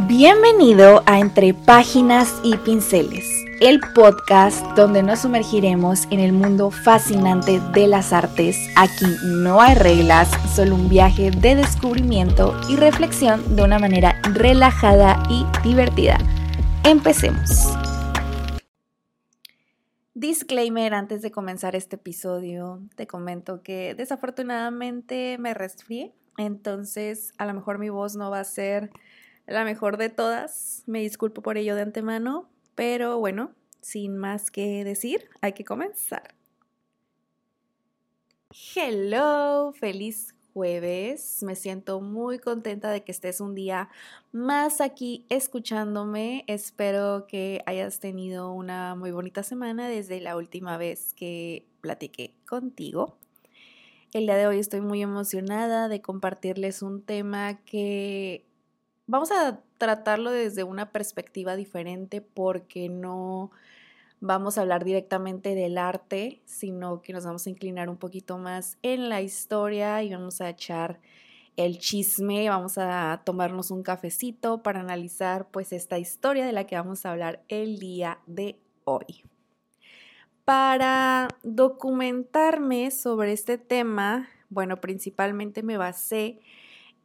Bienvenido a Entre Páginas y Pinceles, el podcast donde nos sumergiremos en el mundo fascinante de las artes. Aquí no hay reglas, solo un viaje de descubrimiento y reflexión de una manera relajada y divertida. Empecemos. Disclaimer antes de comenzar este episodio, te comento que desafortunadamente me resfrié, entonces a lo mejor mi voz no va a ser la mejor de todas. Me disculpo por ello de antemano, pero bueno, sin más que decir, hay que comenzar. Hello, feliz jueves. Me siento muy contenta de que estés un día más aquí escuchándome. Espero que hayas tenido una muy bonita semana desde la última vez que platiqué contigo. El día de hoy estoy muy emocionada de compartirles un tema que vamos a tratarlo desde una perspectiva diferente porque no vamos a hablar directamente del arte, sino que nos vamos a inclinar un poquito más en la historia y vamos a echar el chisme, vamos a tomarnos un cafecito para analizar pues esta historia de la que vamos a hablar el día de hoy. Para documentarme sobre este tema, bueno, principalmente me basé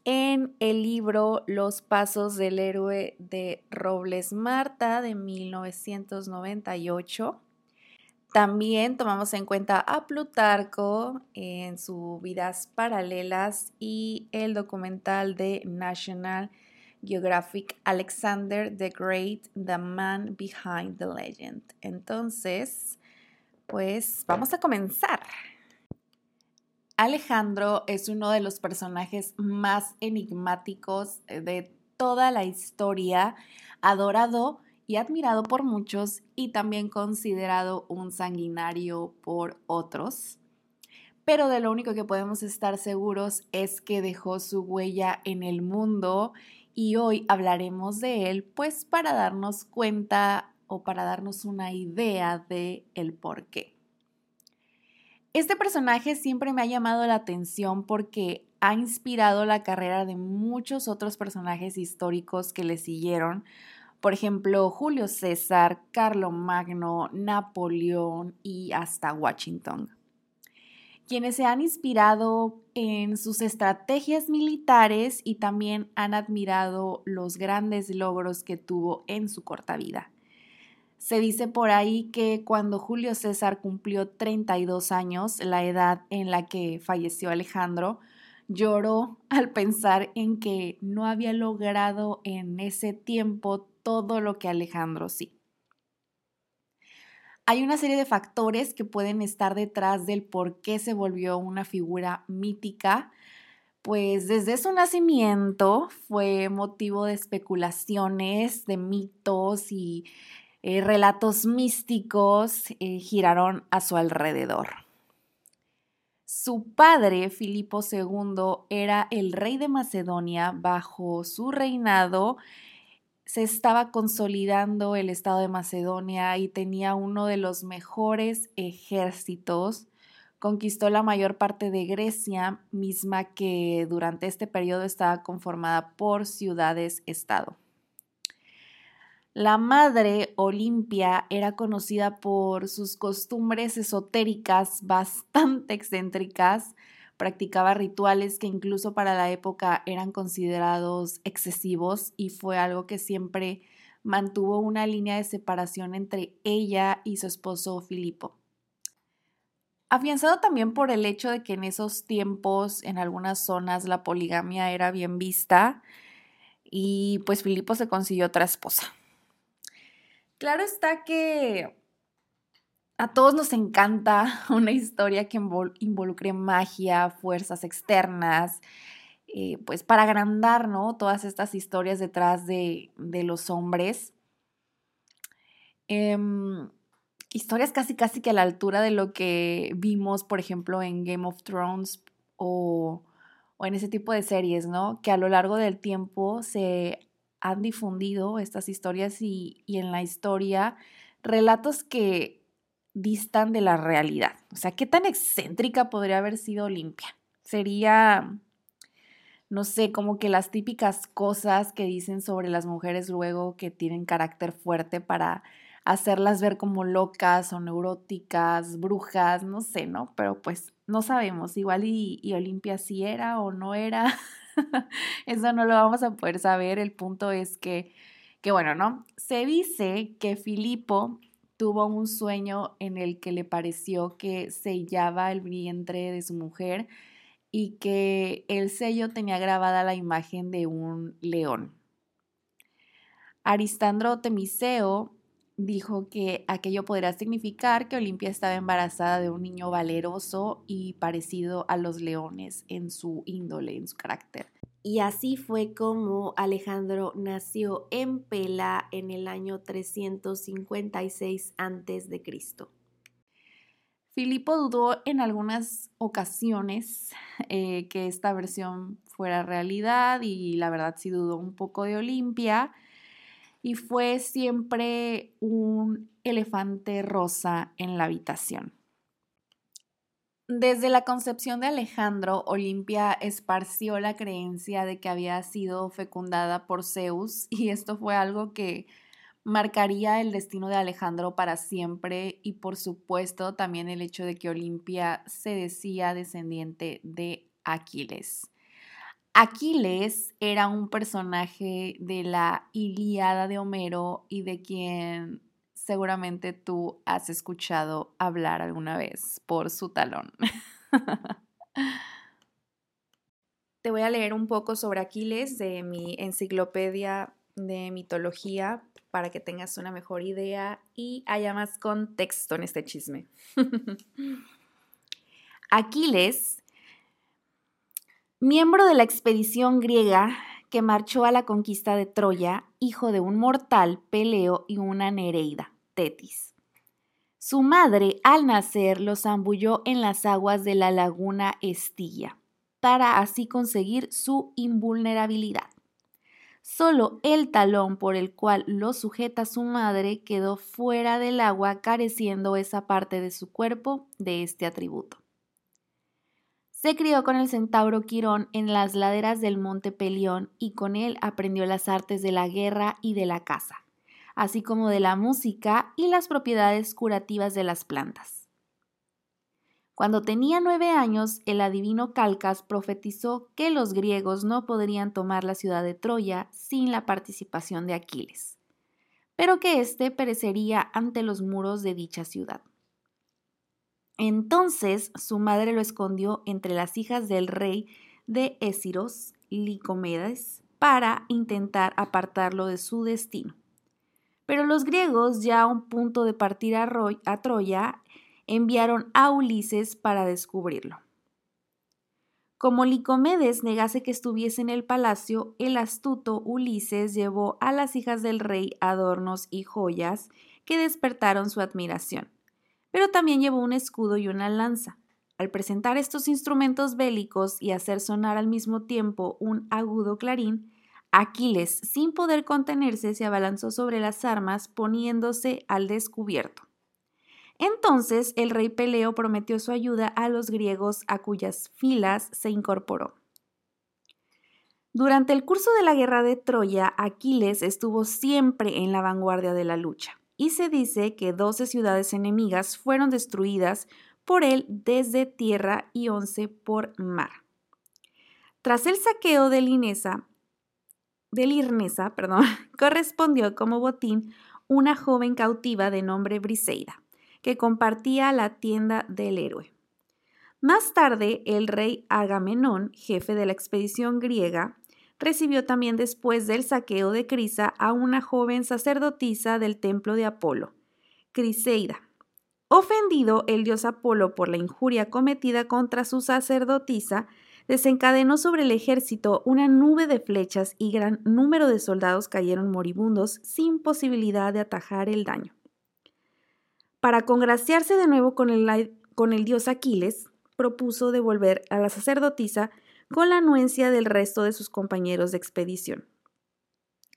en el libro Los Pasos del Héroe de Robles Marta de 1998. También tomamos en cuenta a Plutarco en sus vidas paralelas y el documental de National Geographic Alexander the Great, The Man Behind the Legend. Entonces, pues vamos a comenzar. Alejandro es uno de los personajes más enigmáticos eh, de toda la historia, adorado y admirado por muchos y también considerado un sanguinario por otros. Pero de lo único que podemos estar seguros es que dejó su huella en el mundo y hoy hablaremos de él pues para darnos cuenta o para darnos una idea de el por qué. Este personaje siempre me ha llamado la atención porque ha inspirado la carrera de muchos otros personajes históricos que le siguieron. Por ejemplo, Julio César, Carlo Magno, Napoleón y hasta Washington. Quienes se han inspirado en sus estrategias militares y también han admirado los grandes logros que tuvo en su corta vida. Se dice por ahí que cuando Julio César cumplió 32 años, la edad en la que falleció Alejandro, lloró al pensar en que no había logrado en ese tiempo todo lo que Alejandro sí. Hay una serie de factores que pueden estar detrás del por qué se volvió una figura mítica, pues desde su nacimiento fue motivo de especulaciones, de mitos y eh, relatos místicos eh, giraron a su alrededor. Su padre, Filipo II, era el rey de Macedonia. Bajo su reinado se estaba consolidando el estado de Macedonia y tenía uno de los mejores ejércitos. Conquistó la mayor parte de Grecia, misma que durante este periodo estaba conformada por ciudades-estado. La madre Olimpia era conocida por sus costumbres esotéricas bastante excéntricas, practicaba rituales que incluso para la época eran considerados excesivos y fue algo que siempre mantuvo una línea de separación entre ella y su esposo Filipo. Afianzado también por el hecho de que en esos tiempos en algunas zonas la poligamia era bien vista y pues Filipo se consiguió otra esposa. Claro está que a todos nos encanta una historia que involucre magia, fuerzas externas, eh, pues para agrandar, ¿no? Todas estas historias detrás de, los hombres. Em, historias casi, casi que a la altura de lo que vimos, por ejemplo, en Game of Thrones o, o en ese tipo de series, ¿no? Que a lo largo del tiempo se han difundido estas historias y, en la historia relatos que distan de la realidad. O sea, ¿qué tan excéntrica podría haber sido Olimpia? Sería no sé, como que las típicas cosas que dicen sobre las mujeres luego que tienen carácter fuerte para hacerlas ver como locas o neuróticas, brujas, no sé, ¿no? Pero pues no sabemos, igual y, y Olimpia sí era o no era, eso no lo vamos a poder saber, el punto es que, que bueno, ¿no? Se dice que Filipo tuvo un sueño en el que le pareció que sellaba el vientre de su mujer y que el sello tenía grabada la imagen de un león. Aristandro Temiseo dijo que aquello podría significar que Olimpia estaba embarazada de un niño valeroso y parecido a los leones en su índole, en su carácter. Y así fue como Alejandro nació en Pela en el año 356 a.C. Filipo dudó en algunas ocasiones eh, que esta versión fuera realidad y la verdad sí dudó un poco de Olimpia y fue siempre un elefante rosa en la habitación. Desde la concepción de Alejandro, Olimpia esparció la creencia de que había sido fecundada por Zeus y esto fue algo que marcaría el destino de Alejandro para siempre y por supuesto también el hecho de que Olimpia se decía descendiente de Aquiles. Aquiles era un personaje de la Ilíada de Homero y de quien seguramente tú has escuchado hablar alguna vez por su talón. Te voy a leer un poco sobre Aquiles de mi enciclopedia de mitología para que tengas una mejor idea y haya más contexto en este chisme. Aquiles miembro de la expedición griega que marchó a la conquista de Troya, hijo de un mortal, Peleo, y una Nereida, Tetis. Su madre, al nacer, lo zambulló en las aguas de la laguna Estilla, para así conseguir su invulnerabilidad. Solo el talón por el cual lo sujeta su madre quedó fuera del agua, careciendo esa parte de su cuerpo de este atributo. Se crió con el centauro Quirón en las laderas del monte Pelión y con él aprendió las artes de la guerra y de la caza, así como de la música y las propiedades curativas de las plantas. Cuando tenía nueve años, el adivino Calcas profetizó que los griegos no podrían tomar la ciudad de Troya sin la participación de Aquiles, pero que éste perecería ante los muros de dicha ciudad. Entonces su madre lo escondió entre las hijas del rey de Ésiros, Licomedes, para intentar apartarlo de su destino. Pero los griegos, ya a un punto de partir a, a Troya, enviaron a Ulises para descubrirlo. Como Licomedes negase que estuviese en el palacio, el astuto Ulises llevó a las hijas del rey adornos y joyas que despertaron su admiración pero también llevó un escudo y una lanza. Al presentar estos instrumentos bélicos y hacer sonar al mismo tiempo un agudo clarín, Aquiles, sin poder contenerse, se abalanzó sobre las armas, poniéndose al descubierto. Entonces el rey Peleo prometió su ayuda a los griegos a cuyas filas se incorporó. Durante el curso de la guerra de Troya, Aquiles estuvo siempre en la vanguardia de la lucha y se dice que 12 ciudades enemigas fueron destruidas por él desde tierra y 11 por mar. Tras el saqueo de Linesa, de Lirnesa, perdón, correspondió como botín una joven cautiva de nombre Briseida, que compartía la tienda del héroe. Más tarde, el rey Agamenón, jefe de la expedición griega, recibió también después del saqueo de Crisa a una joven sacerdotisa del templo de Apolo, Criseida. Ofendido el dios Apolo por la injuria cometida contra su sacerdotisa, desencadenó sobre el ejército una nube de flechas y gran número de soldados cayeron moribundos sin posibilidad de atajar el daño. Para congraciarse de nuevo con el, con el dios Aquiles, propuso devolver a la sacerdotisa con la anuencia del resto de sus compañeros de expedición.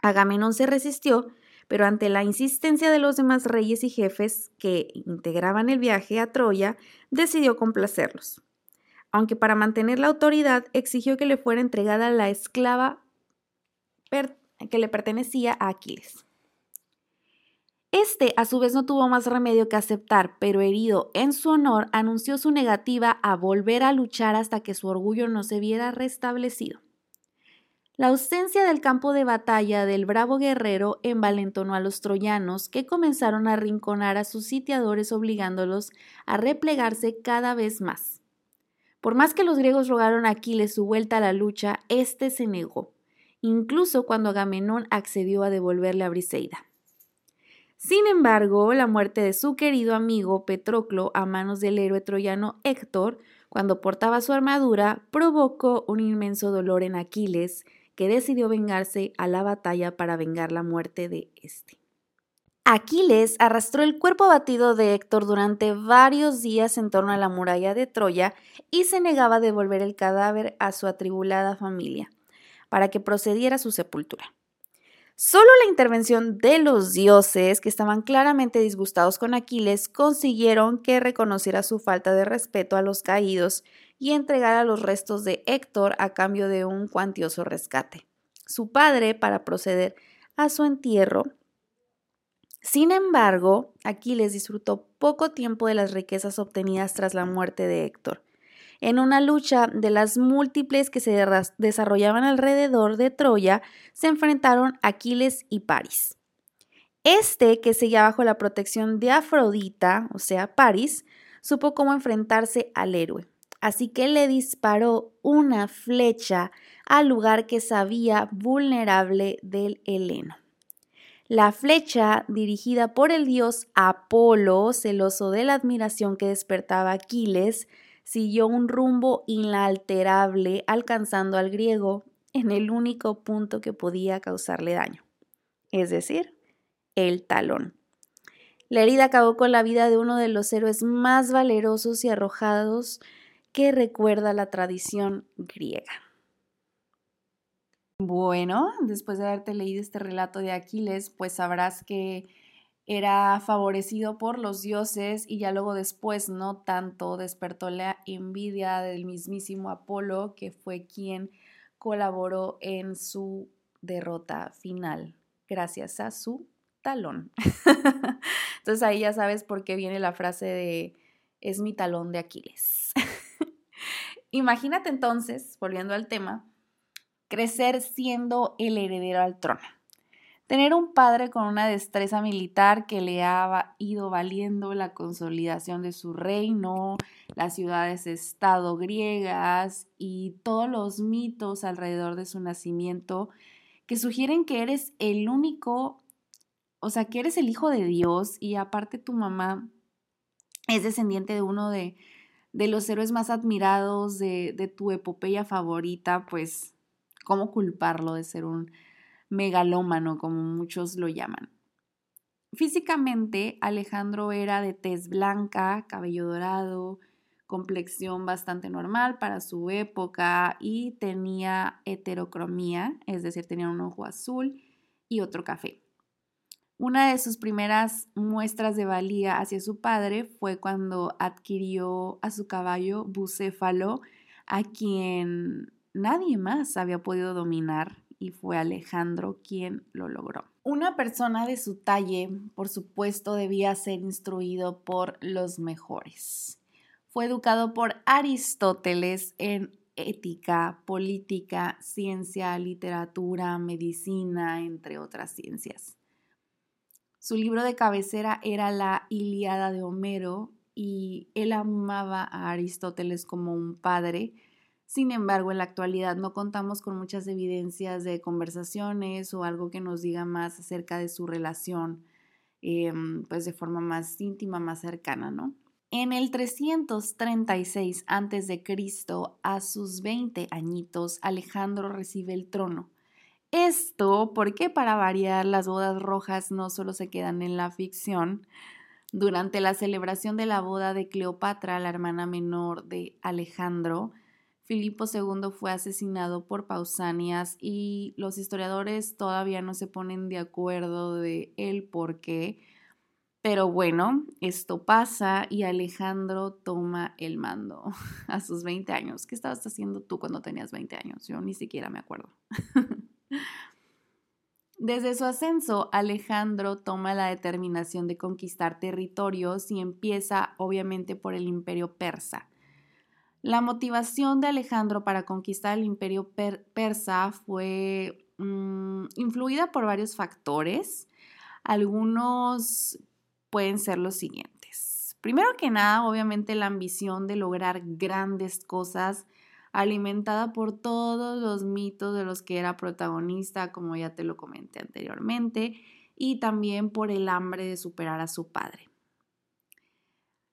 Agamenón se resistió, pero ante la insistencia de los demás reyes y jefes que integraban el viaje a Troya, decidió complacerlos. aunque para mantener la autoridad exigió que le fuera entregada la esclava que le pertenecía a Aquiles. Este, a su vez, no tuvo más remedio que aceptar, pero herido en su honor, anunció su negativa a volver a luchar hasta que su orgullo no se viera restablecido. La ausencia del campo de batalla del bravo guerrero envalentonó a los troyanos, que comenzaron a arrinconar a sus sitiadores obligándolos a replegarse cada vez más. Por más que los griegos rogaron a Aquiles su vuelta a la lucha, éste se negó, incluso cuando Agamenón accedió a devolverle a Briseida. Sin embargo, la muerte de su querido amigo Petroclo a manos del héroe troyano Héctor, cuando portaba su armadura, provocó un inmenso dolor en Aquiles, que decidió vengarse a la batalla para vengar la muerte de este. Aquiles arrastró el cuerpo abatido de Héctor durante varios días en torno a la muralla de Troya y se negaba a devolver el cadáver a su atribulada familia, para que procediera a su sepultura. Solo la intervención de los dioses, que estaban claramente disgustados con Aquiles, consiguieron que reconociera su falta de respeto a los caídos y entregara los restos de Héctor a cambio de un cuantioso rescate. Su padre, para proceder a su entierro, sin embargo, Aquiles disfrutó poco tiempo de las riquezas obtenidas tras la muerte de Héctor en una lucha de las múltiples que se desarrollaban alrededor de Troya, se enfrentaron Aquiles y Paris. Este, que seguía bajo la protección de Afrodita, o sea, Paris, supo cómo enfrentarse al héroe. Así que le disparó una flecha al lugar que sabía vulnerable del Heleno. La flecha, dirigida por el dios Apolo, celoso de la admiración que despertaba Aquiles, siguió un rumbo inalterable alcanzando al griego en el único punto que podía causarle daño, es decir, el talón. La herida acabó con la vida de uno de los héroes más valerosos y arrojados que recuerda la tradición griega. Bueno, después de haberte leído este relato de Aquiles, pues sabrás que era favorecido por los dioses y ya luego después no tanto despertó la envidia del mismísimo Apolo, que fue quien colaboró en su derrota final, gracias a su talón. Entonces ahí ya sabes por qué viene la frase de es mi talón de Aquiles. Imagínate entonces, volviendo al tema, crecer siendo el heredero al trono. Tener un padre con una destreza militar que le ha ido valiendo la consolidación de su reino, las ciudades-estado griegas y todos los mitos alrededor de su nacimiento que sugieren que eres el único, o sea, que eres el hijo de Dios y aparte tu mamá es descendiente de uno de, los héroes más admirados de tu epopeya favorita, pues, ¿cómo culparlo de ser un megalómano, como muchos lo llaman. Físicamente, Alejandro era de tez blanca, cabello dorado, complexión bastante normal para su época y tenía heterocromía, es decir, tenía un ojo azul y otro café. Una de sus primeras muestras de valía hacia su padre fue cuando adquirió a su caballo Bucéfalo, a quien nadie más había podido dominar y fue Alejandro quien lo logró. Una persona de su talle, por supuesto, debía ser instruido por los mejores. Fue educado por Aristóteles en ética, política, ciencia, literatura, medicina, entre otras ciencias. Su libro de cabecera era la Ilíada de Homero y él amaba a Aristóteles como un padre sin embargo, en la actualidad no contamos con muchas evidencias de conversaciones o algo que nos diga más acerca de su relación, em, pues de forma más íntima, más cercana, ¿no? En el 336 a.C., a sus 20 añitos, Alejandro recibe el trono. Esto porque para variar las bodas rojas no solo se quedan en la ficción. Durante la celebración de la boda de Cleopatra, la hermana menor de Alejandro, Filipo II fue asesinado por Pausanias y los historiadores todavía no se ponen de acuerdo de el por qué, Pero bueno, esto pasa y Alejandro toma el mando a sus 20 años. ¿Qué estabas haciendo tú cuando tenías 20 años? Yo ni siquiera me acuerdo. Desde su ascenso, Alejandro toma la determinación de conquistar territorios y empieza obviamente por el imperio persa. La motivación de Alejandro para conquistar el imperio persa fue mm, influida por varios factores. Algunos pueden ser los siguientes. Primero que nada, obviamente la ambición de lograr grandes cosas alimentada por todos los mitos de los que era protagonista, como ya te lo comenté anteriormente, y también por el hambre de superar a su padre.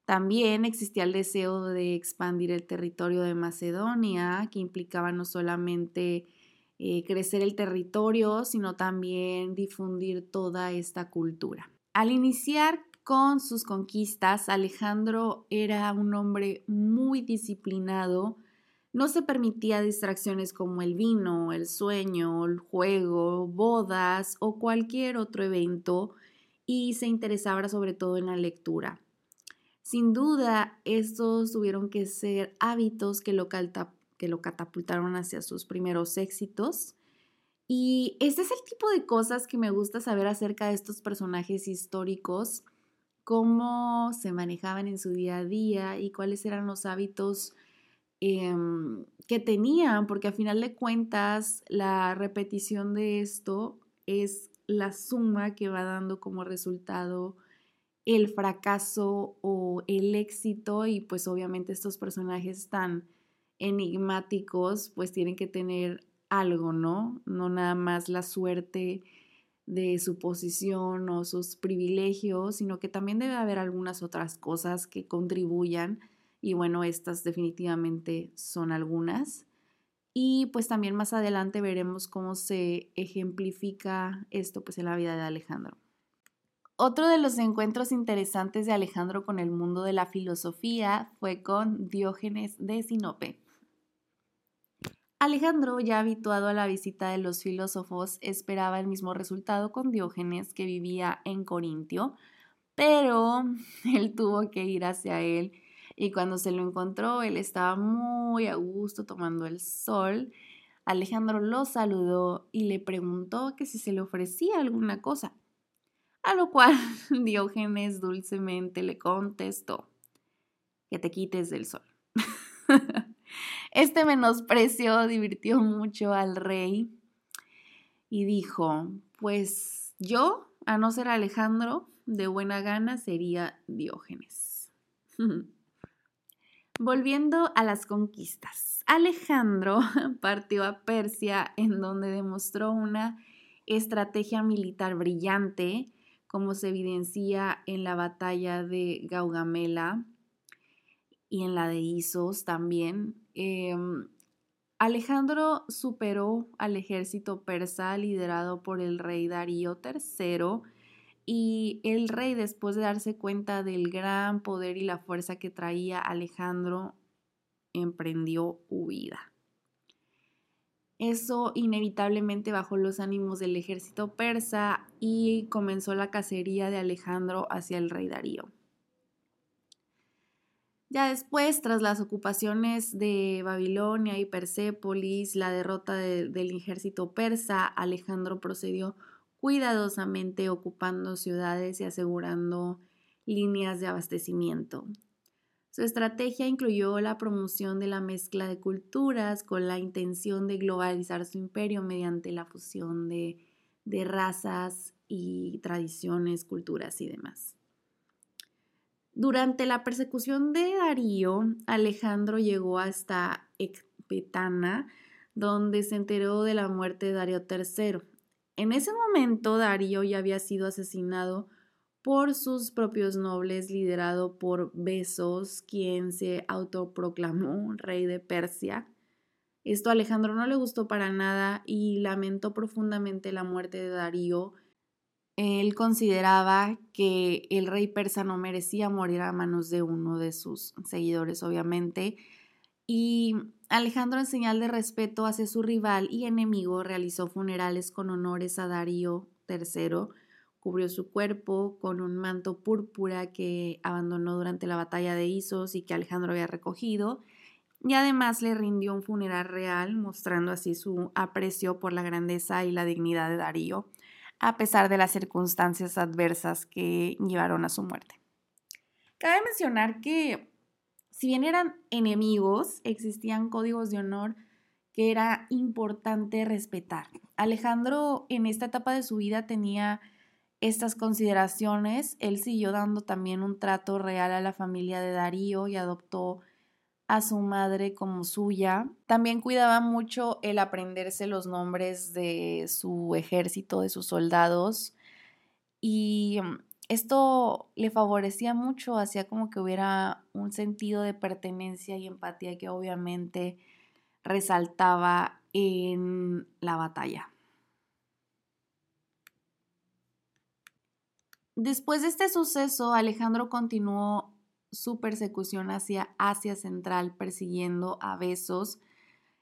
También existía el deseo de expandir el territorio de Macedonia, que implicaba no solamente eh, crecer el territorio, sino también difundir toda esta cultura. Al iniciar con sus conquistas, Alejandro era un hombre muy disciplinado, no se permitía distracciones como el vino, el sueño, el juego, bodas o cualquier otro evento y se interesaba sobre todo en la lectura. Sin duda, estos tuvieron que ser hábitos que lo, que lo catapultaron hacia sus primeros éxitos. Y este es el tipo de cosas que me gusta saber acerca de estos personajes históricos cómo se manejaban en su día a día y cuáles eran los hábitos em, que tenían, porque a final de cuentas la repetición de esto es la suma que va dando como resultado el fracaso o el éxito y pues obviamente estos personajes tan enigmáticos pues tienen que tener algo, ¿no? No nada más la suerte de su posición o sus privilegios, sino que también debe haber algunas otras cosas que contribuyan y bueno, estas definitivamente son algunas. Y pues también más adelante veremos cómo se ejemplifica esto pues en la vida de Alejandro. Otro de los encuentros interesantes de Alejandro con el mundo de la filosofía fue con Diógenes de Sinope. Alejandro, ya habituado a la visita de los filósofos, esperaba el mismo resultado con Diógenes, que vivía en Corintio, pero él tuvo que ir hacia él y cuando se lo encontró, él estaba muy a gusto tomando el sol. Alejandro lo saludó y le preguntó que si se le ofrecía alguna cosa, a lo cual Diógenes dulcemente le contestó que te quites del sol. Este menosprecio divirtió mucho al rey y dijo, pues yo, a no ser Alejandro, de buena gana sería Diógenes. Volviendo a las conquistas, Alejandro partió a Persia en donde demostró una estrategia militar brillante, como se evidencia en la batalla de Gaugamela y en la de Isos también, Em, Alejandro superó al ejército persa liderado por el rey Darío III y el rey después de darse cuenta del gran poder y la fuerza que traía Alejandro emprendió huida. Eso inevitablemente bajó los ánimos del ejército persa y comenzó la cacería de Alejandro hacia el rey Darío. Ya después, tras las ocupaciones de Babilonia y Persépolis, la derrota del ejército persa, Alejandro procedió cuidadosamente ocupando ciudades y asegurando líneas de abastecimiento. Su estrategia incluyó la promoción de la mezcla de culturas con la intención de globalizar su imperio mediante la fusión de, de razas y tradiciones, culturas y demás. Durante la persecución de Darío, Alejandro llegó hasta Ecpetana, donde se enteró de la muerte de Darío III. En ese momento, Darío ya había sido asesinado por sus propios nobles, liderado por Besos, quien se autoproclamó rey de Persia. Esto a Alejandro no le gustó para nada y lamentó profundamente la muerte de Darío, él consideraba que el rey persa no merecía morir a manos de uno de sus seguidores, obviamente, y Alejandro, en señal de respeto hacia su rival y enemigo, realizó funerales con honores a Darío III, cubrió su cuerpo con un manto púrpura que abandonó durante la batalla de Isos y que Alejandro había recogido, y además le rindió un funeral real, mostrando así su aprecio por la grandeza y la dignidad de Darío, a pesar de las circunstancias adversas que llevaron a su muerte. Cabe mencionar que, si bien eran enemigos, existían códigos de honor que era importante respetar. Alejandro en esta etapa de su vida tenía estas consideraciones, él siguió dando también un trato real a la familia de Darío y adoptó a su madre como suya. También cuidaba mucho el aprenderse los nombres de su ejército, de sus soldados. Y mm, esto le favorecía mucho, hacía como que hubiera un sentido de pertenencia y empatía que obviamente resaltaba en la batalla. Después de este suceso, Alejandro continuó su persecución hacia Asia Central, persiguiendo a Besos,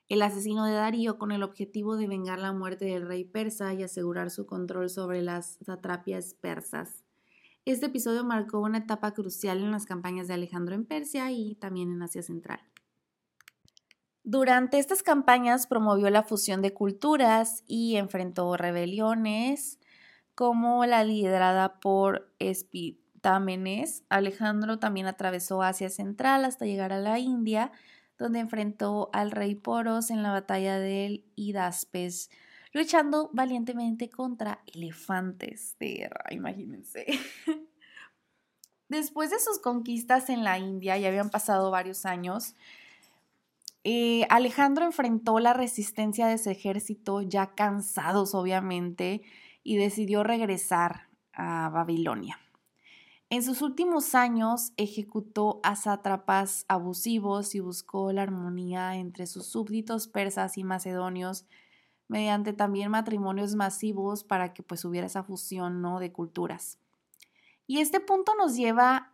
el asesino de Darío, con el objetivo de vengar la muerte del rey persa y asegurar su control sobre las satrapias persas. Este episodio marcó una etapa crucial en las campañas de Alejandro en Persia y también en Asia Central. Durante estas campañas promovió la fusión de culturas y enfrentó rebeliones, como la liderada por Espitámenes. Alejandro también atravesó Asia Central hasta llegar a la India, donde enfrentó al rey Poros en la batalla del Hidaspes, luchando valientemente contra elefantes de guerra, imagínense. Después de sus conquistas en la India, ya habían pasado varios años, eh, Alejandro enfrentó la resistencia de su ejército, ya cansados obviamente, y decidió regresar a Babilonia. En sus últimos años ejecutó a sátrapas abusivos y buscó la armonía entre sus súbditos persas y macedonios mediante también matrimonios masivos para que pues hubiera esa fusión ¿no? de culturas. Y este punto nos lleva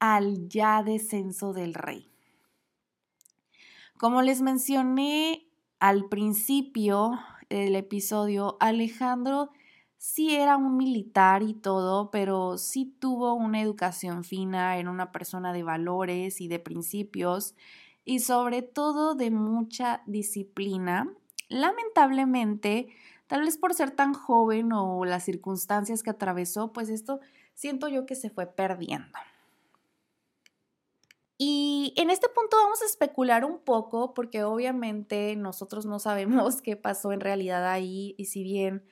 al ya descenso del rey. Como les mencioné al principio del episodio, Alejandro sí era un militar y todo, pero sí tuvo una educación fina, era una persona de valores y de principios y sobre todo de mucha disciplina. Lamentablemente, tal vez por ser tan joven o las circunstancias que atravesó, pues esto siento yo que se fue perdiendo. Y en este punto vamos a especular un poco porque obviamente nosotros no sabemos qué pasó en realidad ahí y si bien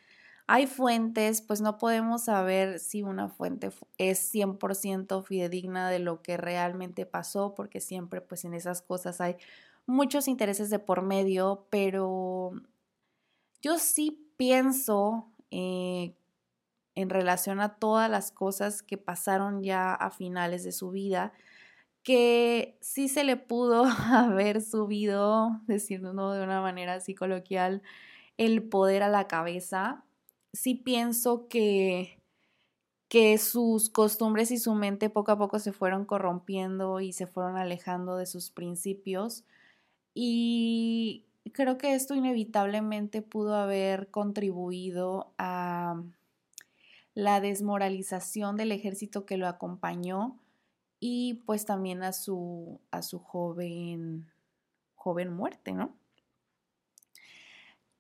hay fuentes, pues no podemos saber si una fuente es 100% fidedigna de lo que realmente pasó, porque siempre pues en esas cosas hay muchos intereses de por medio, pero yo sí pienso eh, en relación a todas las cosas que pasaron ya a finales de su vida, que sí se le pudo haber subido, decirlo de una manera así coloquial, el poder a la cabeza sí pienso que, que sus costumbres y su mente poco a poco se fueron corrompiendo y se fueron alejando de sus principios. Y creo que esto inevitablemente pudo haber contribuido a la desmoralización del ejército que lo acompañó y pues también a su, a su joven, joven muerte, ¿no?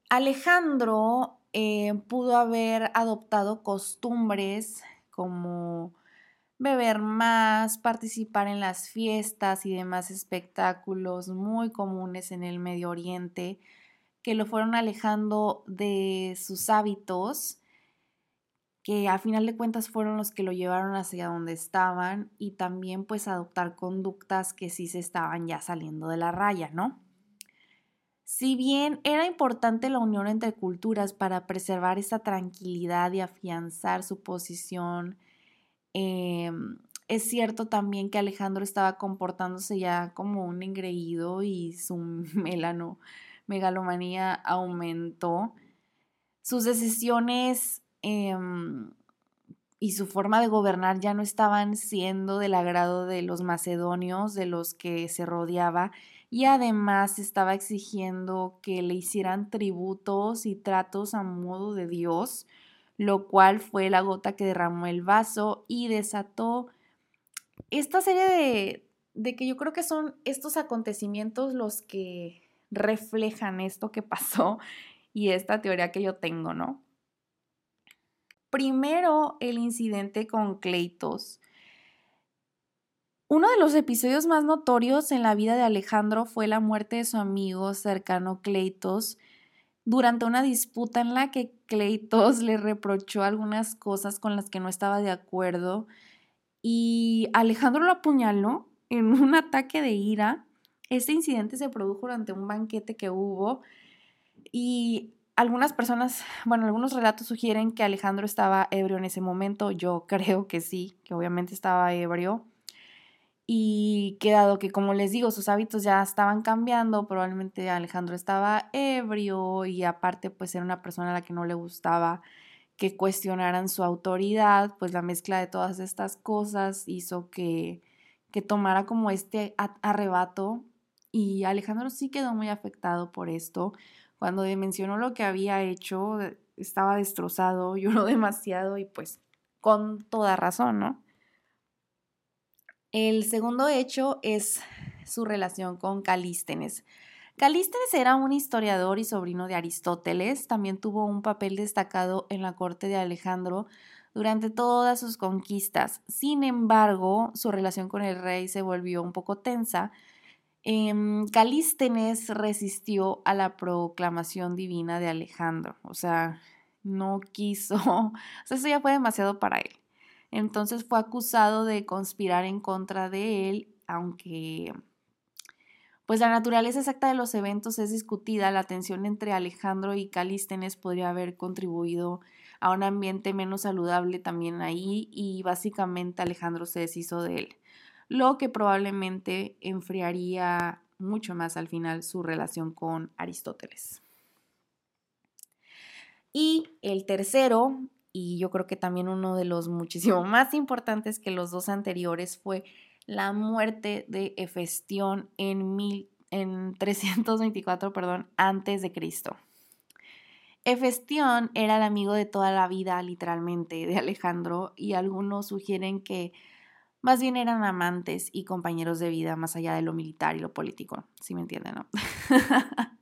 Alejandro eh, pudo haber adoptado costumbres como beber más, participar en las fiestas y demás espectáculos muy comunes en el Medio Oriente que lo fueron alejando de sus hábitos que a final de cuentas fueron los que lo llevaron hacia donde estaban y también pues adoptar conductas que sí se estaban ya saliendo de la raya, ¿no? Si bien era importante la unión entre culturas para preservar esa tranquilidad y afianzar su posición, em, es cierto también que Alejandro estaba comportándose ya como un engreído y su melano, megalomanía aumentó. Sus decisiones em, y su forma de gobernar ya no estaban siendo del agrado de los macedonios, de los que se rodeaba, y además estaba exigiendo que le hicieran tributos y tratos a modo de Dios, lo cual fue la gota que derramó el vaso y desató esta serie de, de que yo creo que son estos acontecimientos los que reflejan esto que pasó y esta teoría que yo tengo, ¿no? Primero, el incidente con Cleitos. Uno de los episodios más notorios en la vida de Alejandro fue la muerte de su amigo cercano Cleitos durante una disputa en la que Cleitos le reprochó algunas cosas con las que no estaba de acuerdo y Alejandro lo apuñaló en un ataque de ira. Este incidente se produjo durante un banquete que hubo y algunas personas, bueno, algunos relatos sugieren que Alejandro estaba ebrio en ese momento. Yo creo que sí, que obviamente estaba ebrio. Y que dado que, como les digo, sus hábitos ya estaban cambiando, probablemente Alejandro estaba ebrio y aparte pues era una persona a la que no le gustaba que cuestionaran su autoridad, pues la mezcla de todas estas cosas hizo que, que tomara como este arrebato y Alejandro sí quedó muy afectado por esto. Cuando mencionó lo que había hecho, estaba destrozado, lloró demasiado y pues con toda razón, ¿no? El segundo hecho es su relación con Calístenes. Calístenes era un historiador y sobrino de Aristóteles, también tuvo un papel destacado en la corte de Alejandro durante todas sus conquistas. Sin embargo, su relación con el rey se volvió un poco tensa. Em, Calístenes resistió a la proclamación divina de Alejandro, o sea, no quiso, o sea, eso ya fue demasiado para él. Entonces fue acusado de conspirar en contra de él, aunque pues la naturaleza exacta de los eventos es discutida, la tensión entre Alejandro y Calístenes podría haber contribuido a un ambiente menos saludable también ahí y básicamente Alejandro se deshizo de él, lo que probablemente enfriaría mucho más al final su relación con Aristóteles. Y el tercero, y yo creo que también uno de los muchísimo más importantes que los dos anteriores, fue la muerte de Hefestión en, mil, en 324 perdón, antes de Cristo. Hefestión era el amigo de toda la vida, literalmente, de Alejandro, y algunos sugieren que más bien eran amantes y compañeros de vida, más allá de lo militar y lo político, si me entienden, ¿no?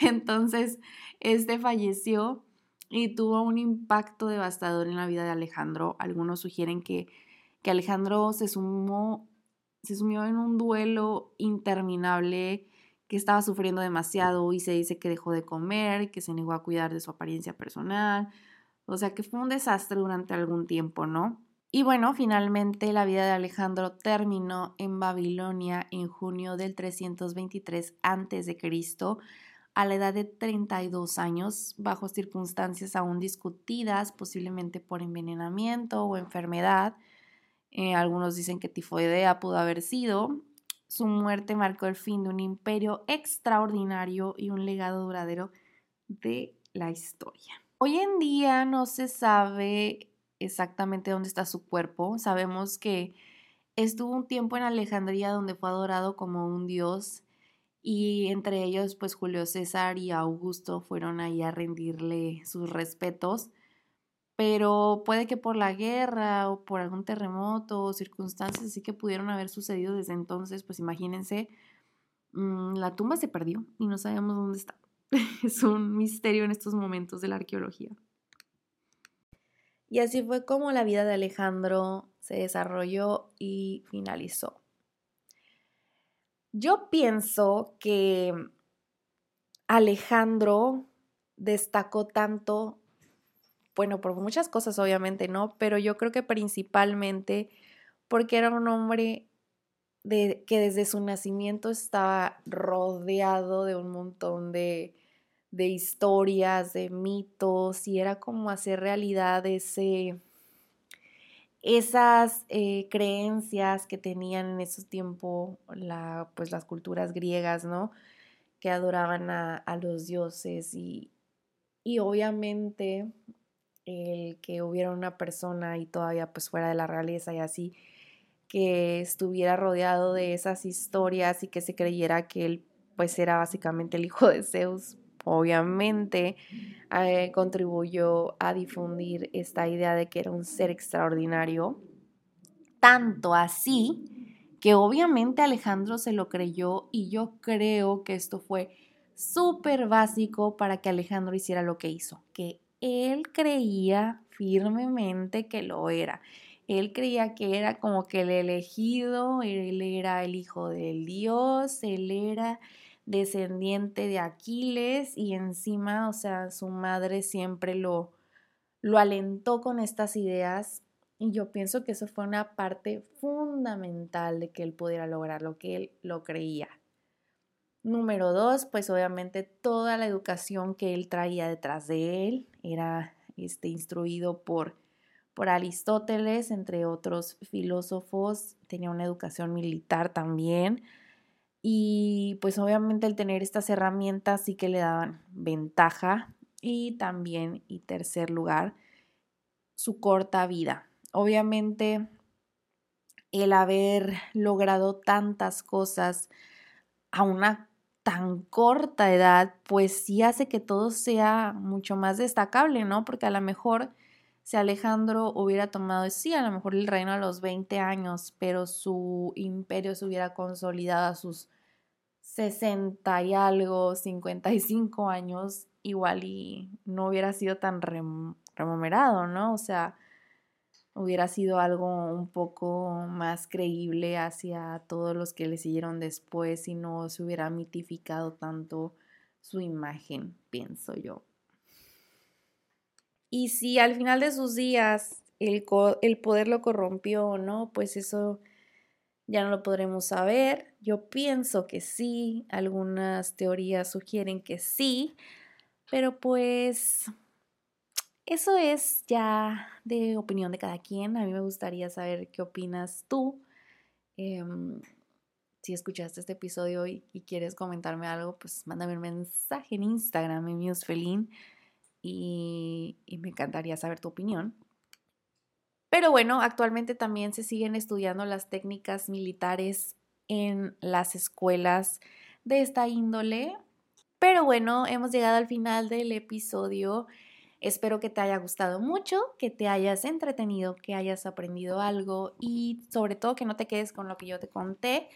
Entonces, este falleció y tuvo un impacto devastador en la vida de Alejandro. Algunos sugieren que que Alejandro se sumó, se sumió en un duelo interminable, que estaba sufriendo demasiado y se dice que dejó de comer, que se negó a cuidar de su apariencia personal. O sea que fue un desastre durante algún tiempo, ¿no? Y bueno, finalmente la vida de Alejandro terminó en Babilonia en junio del 323 a.C., a la edad de 32 años, bajo circunstancias aún discutidas, posiblemente por envenenamiento o enfermedad. Eh, algunos dicen que tifoidea pudo haber sido. Su muerte marcó el fin de un imperio extraordinario y un legado duradero de la historia. Hoy en día no se sabe exactamente dónde está su cuerpo. Sabemos que estuvo un tiempo en Alejandría donde fue adorado como un dios y entre ellos pues Julio César y Augusto fueron ahí a rendirle sus respetos pero puede que por la guerra o por algún terremoto o circunstancias así que pudieron haber sucedido desde entonces, pues imagínense, mm, la tumba se perdió y no sabemos dónde está. es un misterio en estos momentos de la arqueología. Y así fue como la vida de Alejandro se desarrolló y finalizó. Yo pienso que Alejandro destacó tanto bueno, por muchas cosas obviamente, ¿no? Pero yo creo que principalmente porque era un hombre de, que desde su nacimiento estaba rodeado de un montón de, de historias, de mitos, y era como hacer realidad ese, esas eh, creencias que tenían en ese tiempo la, pues las culturas griegas, ¿no? Que adoraban a, a los dioses y, y obviamente el que hubiera una persona y todavía pues fuera de la realeza y así, que estuviera rodeado de esas historias y que se creyera que él pues era básicamente el hijo de Zeus, obviamente eh, contribuyó a difundir esta idea de que era un ser extraordinario. Tanto así que obviamente Alejandro se lo creyó y yo creo que esto fue súper básico para que Alejandro hiciera lo que hizo, que él creía firmemente que lo era. Él creía que era como que el elegido, él era el hijo del Dios, él era descendiente de Aquiles y encima, o sea, su madre siempre lo, lo alentó con estas ideas y yo pienso que eso fue una parte fundamental de que él pudiera lograr lo que él lo creía. Número dos, pues obviamente toda la educación que él traía detrás de él era este, instruido por, por Aristóteles, entre otros filósofos, tenía una educación militar también. Y pues obviamente el tener estas herramientas sí que le daban ventaja. Y también, y tercer lugar, su corta vida. Obviamente el haber logrado tantas cosas a una tan corta edad, pues sí hace que todo sea mucho más destacable, ¿no? Porque a lo mejor si Alejandro hubiera tomado, sí, a lo mejor el reino a los 20 años, pero su imperio se hubiera consolidado a sus 60 y algo, 55 años, igual y no hubiera sido tan remunerado, ¿no? O sea, hubiera sido algo un poco más creíble hacia todos los que le siguieron después y no se hubiera mitificado tanto su imagen, pienso yo. Y si al final de sus días el, el poder lo corrompió o no, pues eso ya no lo podremos saber. Yo pienso que sí, algunas teorías sugieren que sí, pero pues eso es ya de opinión de cada quien. A mí me gustaría saber qué opinas tú. Em, si escuchaste este episodio y, quieres comentarme algo, pues mándame un mensaje en Instagram, en y, y me encantaría saber tu opinión. Pero bueno, actualmente también se siguen estudiando las técnicas militares en las escuelas de esta índole. Pero bueno, hemos llegado al final del episodio. Espero que te haya gustado mucho, que te hayas entretenido, que hayas aprendido algo y sobre todo que no te quedes con lo que yo te conté.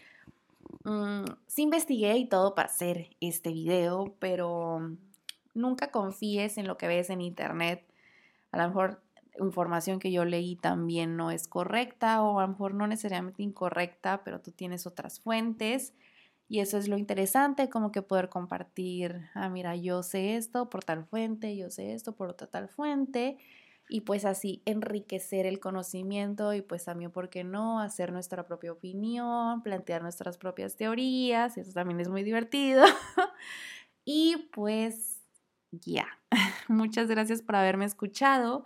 Mm, sí investigué y todo para hacer este video, pero nunca confíes en lo que ves en internet. A lo mejor información que yo leí también no es correcta o a lo mejor no necesariamente incorrecta, pero tú tienes otras fuentes. Y eso es lo interesante, como que poder compartir, ah, mira, yo sé esto por tal fuente, yo sé esto por otra tal fuente, y pues así enriquecer el conocimiento y pues también, ¿por qué no?, hacer nuestra propia opinión, plantear nuestras propias teorías, eso también es muy divertido. y pues ya, muchas gracias por haberme escuchado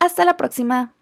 Hasta la próxima.